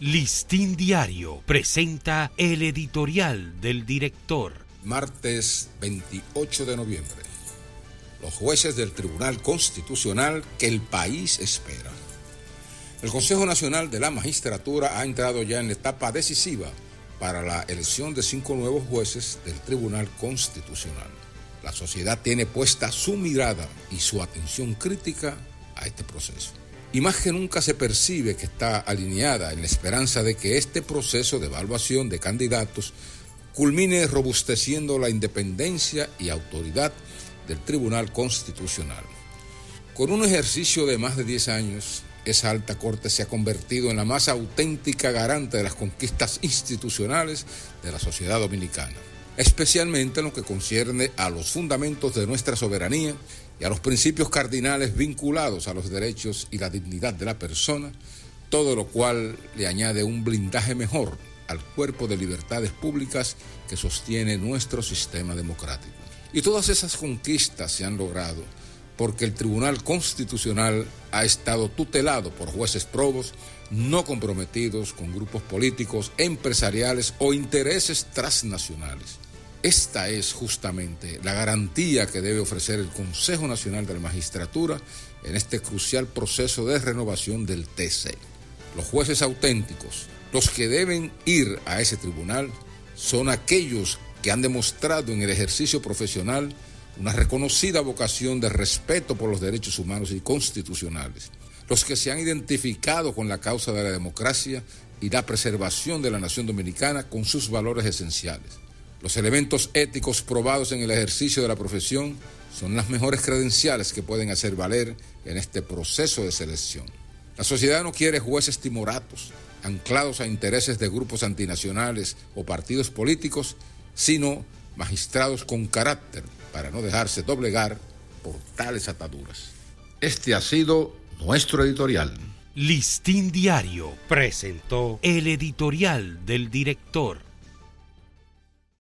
Listín Diario presenta el editorial del director. Martes 28 de noviembre. Los jueces del Tribunal Constitucional que el país espera. El Consejo Nacional de la Magistratura ha entrado ya en la etapa decisiva para la elección de cinco nuevos jueces del Tribunal Constitucional. La sociedad tiene puesta su mirada y su atención crítica a este proceso y más que nunca se percibe que está alineada en la esperanza de que este proceso de evaluación de candidatos culmine robusteciendo la independencia y autoridad del Tribunal Constitucional. Con un ejercicio de más de 10 años, esa alta corte se ha convertido en la más auténtica garante de las conquistas institucionales de la sociedad dominicana, especialmente en lo que concierne a los fundamentos de nuestra soberanía y a los principios cardinales vinculados a los derechos y la dignidad de la persona, todo lo cual le añade un blindaje mejor al cuerpo de libertades públicas que sostiene nuestro sistema democrático. Y todas esas conquistas se han logrado porque el Tribunal Constitucional ha estado tutelado por jueces probos no comprometidos con grupos políticos, empresariales o intereses transnacionales esta es justamente la garantía que debe ofrecer el Consejo Nacional de la Magistratura en este crucial proceso de renovación del TC. Los jueces auténticos, los que deben ir a ese tribunal, son aquellos que han demostrado en el ejercicio profesional una reconocida vocación de respeto por los derechos humanos y constitucionales, los que se han identificado con la causa de la democracia y la preservación de la nación dominicana con sus valores esenciales los elementos éticos probados en el ejercicio de la profesión son las mejores credenciales que pueden hacer valer en este proceso de selección. La sociedad no quiere jueces timoratos, anclados a intereses de grupos antinacionales o partidos políticos, sino magistrados con carácter para no dejarse doblegar por tales ataduras. Este ha sido nuestro editorial. Listín Diario presentó el editorial del director.